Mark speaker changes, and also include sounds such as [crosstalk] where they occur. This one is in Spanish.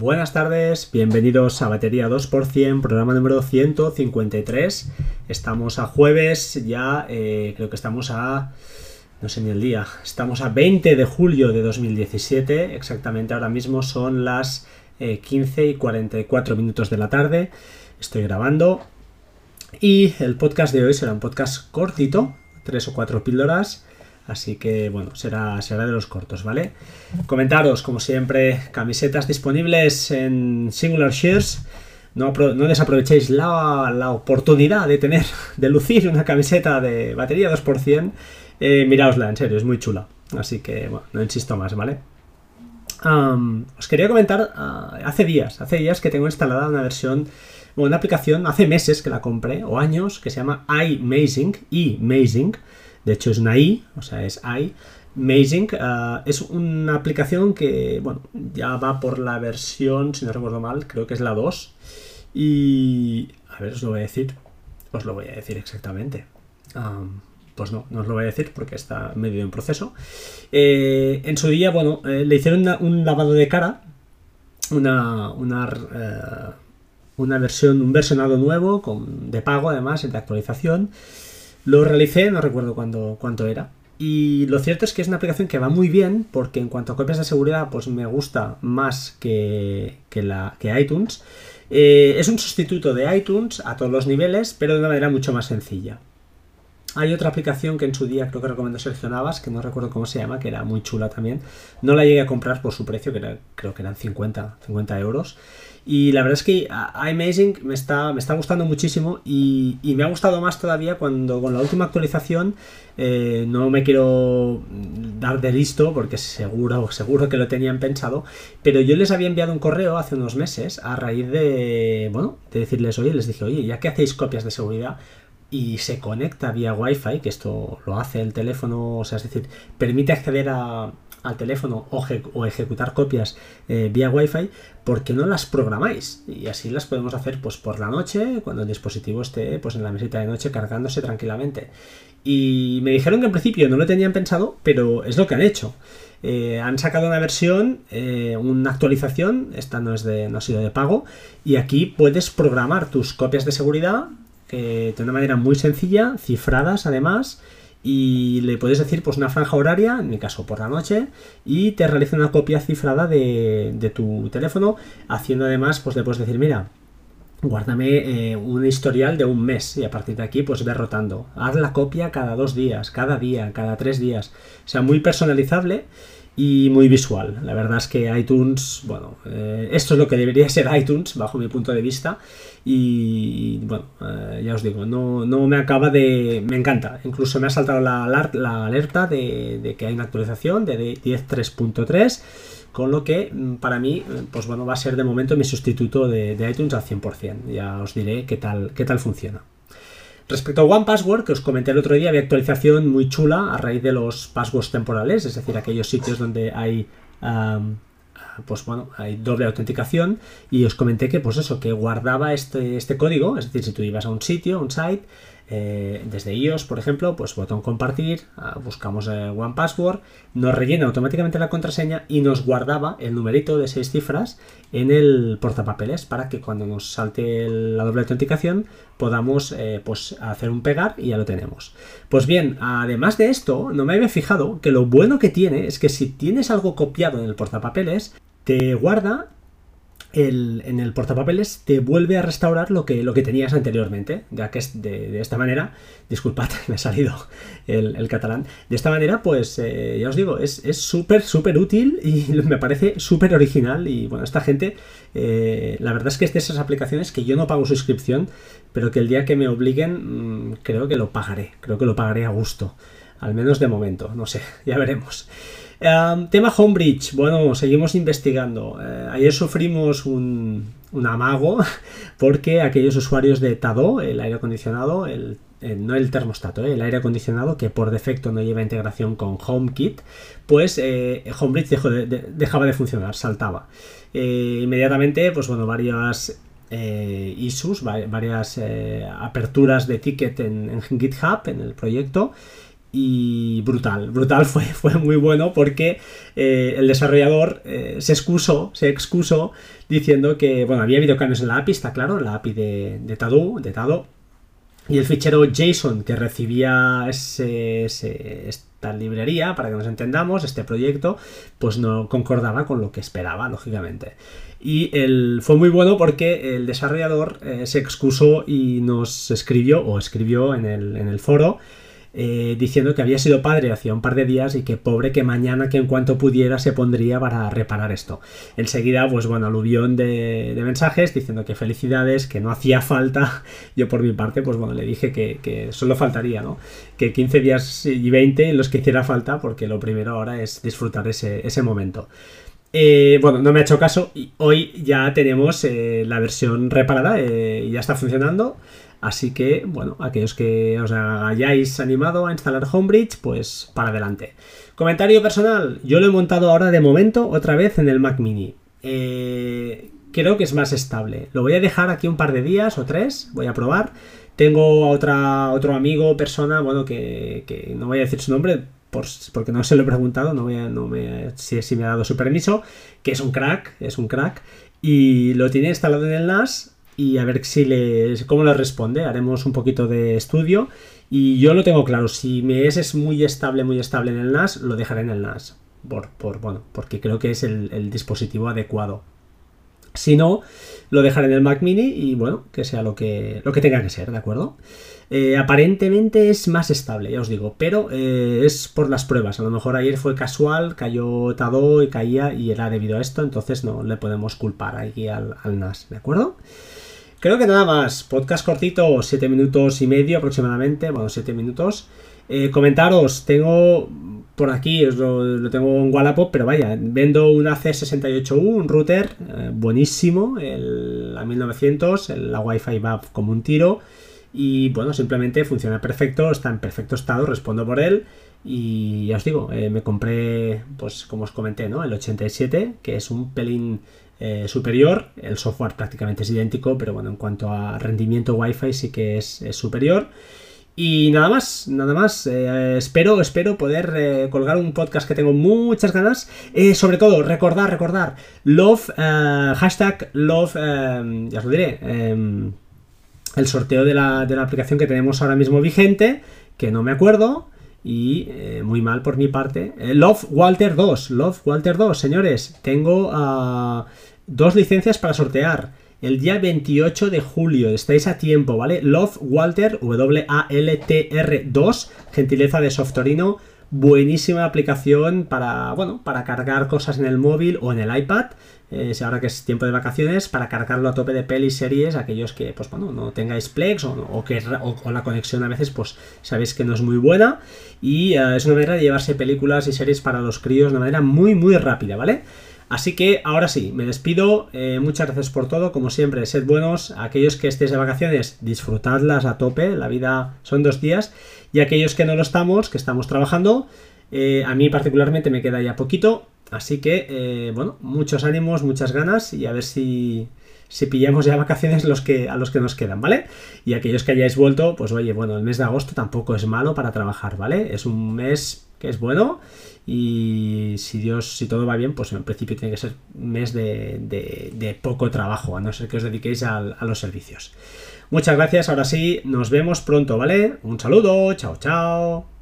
Speaker 1: Buenas tardes, bienvenidos a Batería 2%, programa número 153. Estamos a jueves, ya eh, creo que estamos a... no sé ni el día, estamos a 20 de julio de 2017, exactamente ahora mismo son las 15 eh, y 44 minutos de la tarde. Estoy grabando y el podcast de hoy será un podcast cortito, tres o cuatro píldoras Así que bueno, será, será de los cortos, ¿vale? Comentaros, como siempre, camisetas disponibles en Singular Shares. No, no desaprovechéis la, oportunidad de tener, de lucir una camiseta de batería 2%. Eh, miraosla, en serio, es muy chula. Así que, bueno, no insisto más, ¿vale? os quería comentar, ah, hace días, hace días que tengo instalada una versión, una aplicación, hace meses que la compré, o años, que se llama iMazing, iMazing, de hecho es una I, o sea, es I. Amazing uh, es una aplicación que, bueno, ya va por la versión, si no recuerdo mal, creo que es la 2. Y, a ver, os lo voy a decir, os lo voy a decir exactamente. Pues no, no os lo voy a decir porque está medio en proceso. Eh, en su día, bueno, eh, le hicieron un lavado de cara, una, una, una versión, un versionado nuevo, con, de pago además, de actualización. Lo realicé, no recuerdo cuándo, cuánto era. Y lo cierto es que es una aplicación que va muy bien porque en cuanto a copias de seguridad pues me gusta más que, la, que iTunes. Eh, es un sustituto de iTunes a todos los niveles, pero de una manera mucho más sencilla. Hay otra aplicación que en su día creo que recomendó Sergio Navas, que no recuerdo cómo se llama, que era muy chula también. No la llegué a comprar por su precio, que creo que eran 50, 50 euros. Y la verdad es que iMazing me está, me está gustando muchísimo y, me ha gustado más todavía cuando con la última actualización eh, no me quiero dar de listo porque seguro, seguro que lo tenían pensado, pero yo les había enviado un correo hace unos meses a raíz de, bueno, de decirles, oye, les dije, oye, ya que hacéis copias de seguridad, y se conecta vía Wi-Fi, que esto lo hace el teléfono, o sea, es decir, permite acceder a, al teléfono o, ejecutar copias eh, vía Wi-Fi, ¿por qué no las programáis? Y así las podemos hacer pues por la noche, cuando el dispositivo esté pues en la mesita de noche cargándose tranquilamente. Y me dijeron que en principio no lo tenían pensado, pero es lo que han hecho. Eh, han sacado una versión, eh, una actualización, esta no es de, no ha sido de pago, y aquí puedes programar tus copias de seguridad de una manera muy sencilla, cifradas además, y le puedes decir pues una franja horaria, en mi caso por la noche, y te realiza una copia cifrada de, tu teléfono, haciendo además, pues le puedes decir, mira, guárdame eh, un historial de un mes y a partir de aquí pues ve rotando. Haz la copia cada dos días, cada día, cada tres días. O sea, muy personalizable y muy visual. La verdad es que iTunes, bueno, eh, esto es lo que debería ser iTunes bajo mi punto de vista y bueno, eh, ya os digo, no, no, me acaba de... me encanta. Incluso me ha saltado la, la alerta de, que hay una actualización de 10.3.3 con lo que mm, para mí, pues bueno, va a ser de momento mi sustituto de, de iTunes al 100%. Ya os diré qué tal, qué tal funciona. Respecto a One Password, que os comenté el otro día, había actualización muy chula a raíz de los passwords temporales, es decir, aquellos sitios donde hay pues bueno, hay doble autenticación. Y os comenté que pues eso, que guardaba este, este código, es decir, si tú ibas a un sitio, un site, eh, desde iOS, por ejemplo, pues botón compartir, ah, buscamos eh, One Password, nos rellena automáticamente la contraseña y nos guardaba el numerito de seis cifras en el portapapeles para que cuando nos salte la doble autenticación podamos eh, pues hacer un pegar y ya lo tenemos. Pues bien, además de esto, no me había fijado que lo bueno que tiene es que si tienes algo copiado en el portapapeles, te guarda en el portapapeles te vuelve a restaurar lo que, lo que tenías anteriormente, ya que es de, esta manera, disculpad, [laughs] me ha salido el, catalán, de esta manera, pues eh, ya os digo, es súper, súper útil y [laughs] me parece súper original y bueno, esta gente, eh, la verdad es que es de esas aplicaciones que yo no pago suscripción, pero que el día que me obliguen, mm, creo que lo pagaré, creo que lo pagaré a gusto, al menos de momento, no sé, [laughs] ya veremos tema Homebridge. Bueno, seguimos investigando. Eh, ayer sufrimos un, amago [laughs] porque aquellos usuarios de Tado, el aire acondicionado, el, no el termostato, eh, el aire acondicionado que por defecto no lleva integración con HomeKit, pues eh, Homebridge dejaba de funcionar, saltaba. inmediatamente, pues bueno, varias issues, varias aperturas de ticket en, en GitHub, en el proyecto y brutal, brutal [laughs] fue, fue muy bueno porque eh, el desarrollador eh, se excusó, se excusó diciendo que, bueno, había habido cambios en la API, está claro, en la API de, de de Tado, y el fichero JSON que recibía ese, esta librería, para que nos entendamos, este proyecto, pues no concordaba con lo que esperaba, lógicamente. Y el, fue muy bueno porque el desarrollador eh, se excusó y nos escribió, o escribió en el, en el foro, eh, diciendo que había sido padre hacía un par de días y que pobre que mañana que en cuanto pudiera se pondría para reparar esto. Enseguida, pues bueno, aluvión de, mensajes diciendo que felicidades, que no hacía falta. [laughs] Yo por mi parte, pues bueno, le dije que, solo faltaría, ¿no? Que 15 días y 20 en los que hiciera falta, porque lo primero ahora es disfrutar ese momento. Eh, bueno, no me ha hecho caso y hoy ya tenemos eh, la versión reparada y ya está funcionando. Así que, bueno, aquellos que os hayáis animado a instalar Homebridge, pues para adelante. Comentario personal, yo lo he montado ahora de momento otra vez en el Mac Mini. Eh, creo que es más estable. Lo voy a dejar aquí un par de días o tres, voy a probar. Tengo a otra, otro amigo, persona, bueno, que, no voy a decir su nombre, porque no se lo he preguntado, no, voy no me, si, si me ha dado su permiso, que es un crack, es un crack, y lo tiene instalado en el NAS y a ver si le, cómo le responde. Haremos un poquito de estudio y yo lo tengo claro. Si me es, muy estable, muy estable en el NAS, lo dejaré en el NAS. Por, por bueno, porque creo que es el, dispositivo adecuado. Si no, lo dejaré en el Mac Mini y bueno, que sea lo que, lo que tenga que ser, ¿de acuerdo? Eh, aparentemente es más estable, ya os digo, pero eh, es por las pruebas. A lo mejor ayer fue casual, cayó Tado y caía y era debido a esto, entonces no le podemos culpar aquí al, al NAS, ¿de acuerdo? Creo que nada más. Podcast cortito, 7 minutos y medio aproximadamente. Bueno, 7 minutos. Eh, comentaros, tengo por aquí, os lo, tengo en Wallapop, pero vaya, vendo una C68U, un router eh, buenísimo, el, a 1900, la Wi-Fi va como un tiro y bueno, simplemente funciona perfecto, está en perfecto estado, respondo por él y ya os digo, eh, me compré, pues como os comenté, ¿no? El 87, que es un pelín eh, superior. El software prácticamente es idéntico, pero bueno, en cuanto a rendimiento Wi-Fi sí que es, superior. Y nada más, nada más. Eh, espero, espero poder eh, colgar un podcast que tengo muchas ganas. sobre todo, recordar, recordar. Love, hashtag love, ya os lo diré. Em, el sorteo de la, de la, aplicación que tenemos ahora mismo vigente, que no me acuerdo. Y muy mal por mi parte. Love Walter 2, Love Walter 2, señores. Tengo a dos licencias para sortear. El día 28 de julio, estáis a tiempo, ¿vale? Love Walter, W-A-L-T-R 2, gentileza de Softorino, buenísima aplicación para, bueno, para cargar cosas en el móvil o en el iPad, eh, ahora que es tiempo de vacaciones, para cargarlo a tope de pelis, series, aquellos que, pues bueno, no tengáis Plex o, que o, la conexión a veces, pues sabéis que no es muy buena y eh, es una manera de llevarse películas y series para los críos de una manera muy, muy rápida, ¿vale? Así que ahora sí, me despido. Eh, muchas gracias por todo. Como siempre, sed buenos. Aquellos que estéis de vacaciones, disfrutadlas a tope. La vida son dos días. Y aquellos que no lo estamos, que estamos trabajando, eh, a mí particularmente me queda ya poquito. Así que, eh, bueno, muchos ánimos, muchas ganas y a ver si, si pillamos ya vacaciones los que, a los que nos quedan, ¿vale? Y aquellos que hayáis vuelto, pues oye, bueno, el mes de agosto tampoco es malo para trabajar, ¿vale? Es un mes que es bueno y si Dios, si todo va bien, pues en principio tiene que ser un mes de, poco trabajo, a no ser que os dediquéis a los servicios. Muchas gracias, ahora sí, nos vemos pronto, ¿vale? Un saludo, chao, chao.